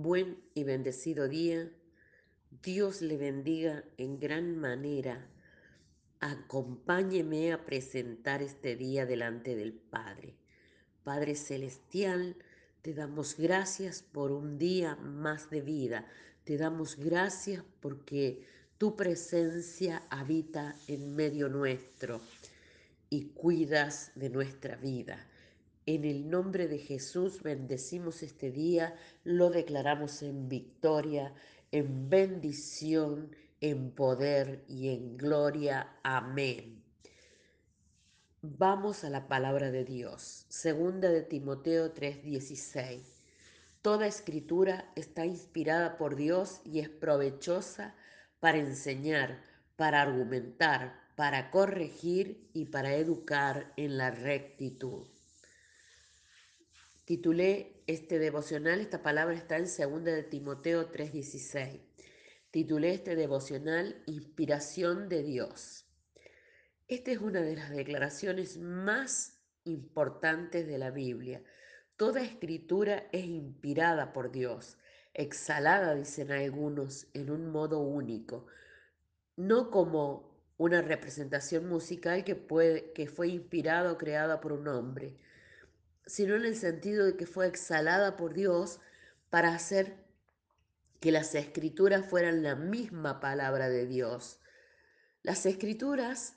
Buen y bendecido día. Dios le bendiga en gran manera. Acompáñeme a presentar este día delante del Padre. Padre Celestial, te damos gracias por un día más de vida. Te damos gracias porque tu presencia habita en medio nuestro y cuidas de nuestra vida. En el nombre de Jesús bendecimos este día, lo declaramos en victoria, en bendición, en poder y en gloria. Amén. Vamos a la palabra de Dios. Segunda de Timoteo 3:16. Toda escritura está inspirada por Dios y es provechosa para enseñar, para argumentar, para corregir y para educar en la rectitud. Titulé este devocional, esta palabra está en 2 de Timoteo 3:16. Titulé este devocional Inspiración de Dios. Esta es una de las declaraciones más importantes de la Biblia. Toda escritura es inspirada por Dios, exhalada, dicen algunos, en un modo único, no como una representación musical que, que fue inspirada o creada por un hombre, sino en el sentido de que fue exhalada por Dios para hacer que las escrituras fueran la misma palabra de Dios. Las escrituras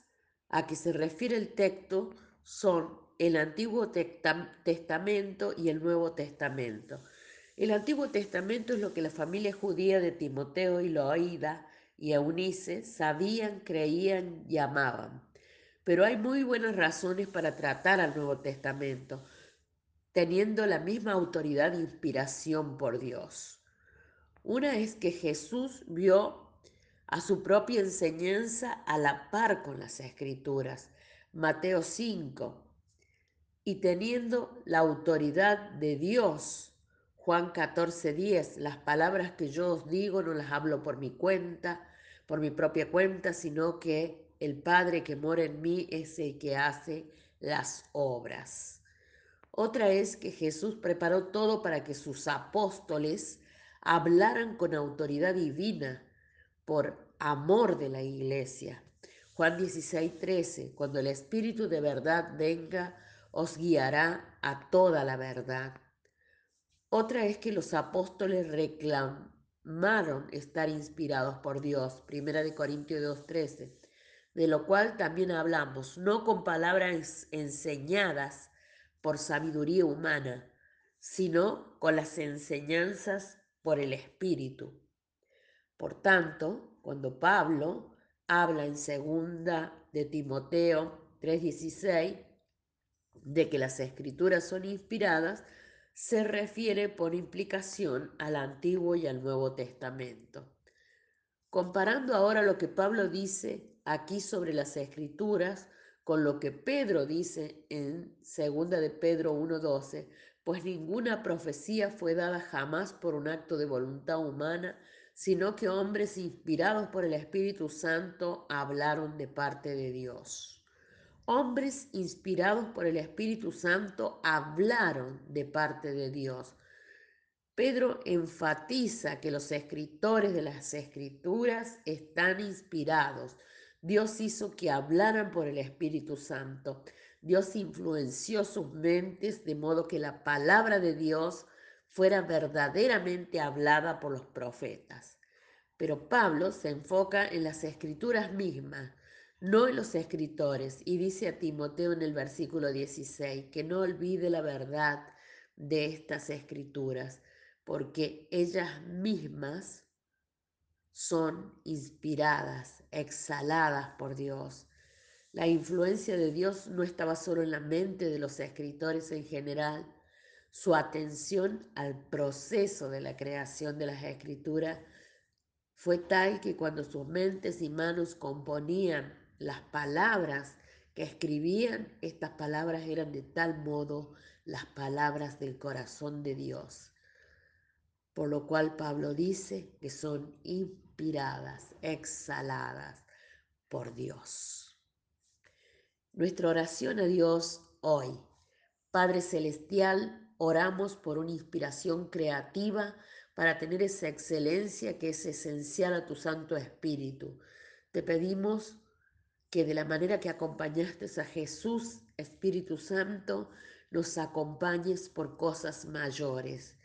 a que se refiere el texto son el Antiguo Testamento y el Nuevo Testamento. El Antiguo Testamento es lo que la familia judía de Timoteo y Loida y Eunice sabían, creían y amaban. Pero hay muy buenas razones para tratar al Nuevo Testamento, teniendo la misma autoridad e inspiración por Dios. Una es que Jesús vio a su propia enseñanza a la par con las escrituras, Mateo 5, y teniendo la autoridad de Dios, Juan 14, 10, las palabras que yo os digo no las hablo por mi cuenta, por mi propia cuenta, sino que el Padre que mora en mí es el que hace las obras. Otra es que Jesús preparó todo para que sus apóstoles hablaran con autoridad divina por amor de la iglesia. Juan 16, 13, cuando el Espíritu de verdad venga, os guiará a toda la verdad. Otra es que los apóstoles reclamaron estar inspirados por Dios, Primera de Corintios 2, 13, de lo cual también hablamos, no con palabras enseñadas, por sabiduría humana, sino con las enseñanzas por el Espíritu. Por tanto, cuando Pablo habla en segunda de Timoteo 3:16 de que las escrituras son inspiradas, se refiere por implicación al Antiguo y al Nuevo Testamento. Comparando ahora lo que Pablo dice aquí sobre las escrituras con lo que Pedro dice en 2 de Pedro 1.12, pues ninguna profecía fue dada jamás por un acto de voluntad humana, sino que hombres inspirados por el Espíritu Santo hablaron de parte de Dios. Hombres inspirados por el Espíritu Santo hablaron de parte de Dios. Pedro enfatiza que los escritores de las escrituras están inspirados, Dios hizo que hablaran por el Espíritu Santo. Dios influenció sus mentes de modo que la palabra de Dios fuera verdaderamente hablada por los profetas. Pero Pablo se enfoca en las escrituras mismas, no en los escritores, y dice a Timoteo en el versículo 16 que no olvide la verdad de estas escrituras, porque ellas mismas son inspiradas, exhaladas por Dios. La influencia de Dios no estaba solo en la mente de los escritores en general. Su atención al proceso de la creación de las escrituras fue tal que cuando sus mentes y manos componían las palabras que escribían, estas palabras eran de tal modo las palabras del corazón de Dios. Por lo cual Pablo dice que son inspiradas, exhaladas por Dios. Nuestra oración a Dios hoy. Padre Celestial, oramos por una inspiración creativa para tener esa excelencia que es esencial a tu Santo Espíritu. Te pedimos que de la manera que acompañaste a Jesús, Espíritu Santo, nos acompañes por cosas mayores.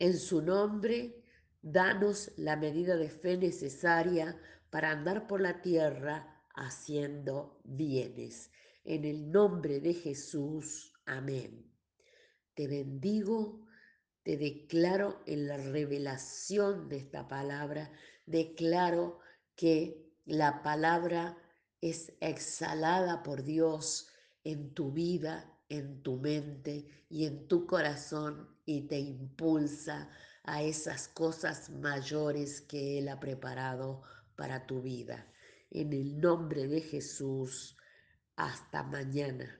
En su nombre, danos la medida de fe necesaria para andar por la tierra haciendo bienes. En el nombre de Jesús, amén. Te bendigo, te declaro en la revelación de esta palabra, declaro que la palabra es exhalada por Dios en tu vida, en tu mente y en tu corazón y te impulsa a esas cosas mayores que Él ha preparado para tu vida. En el nombre de Jesús, hasta mañana.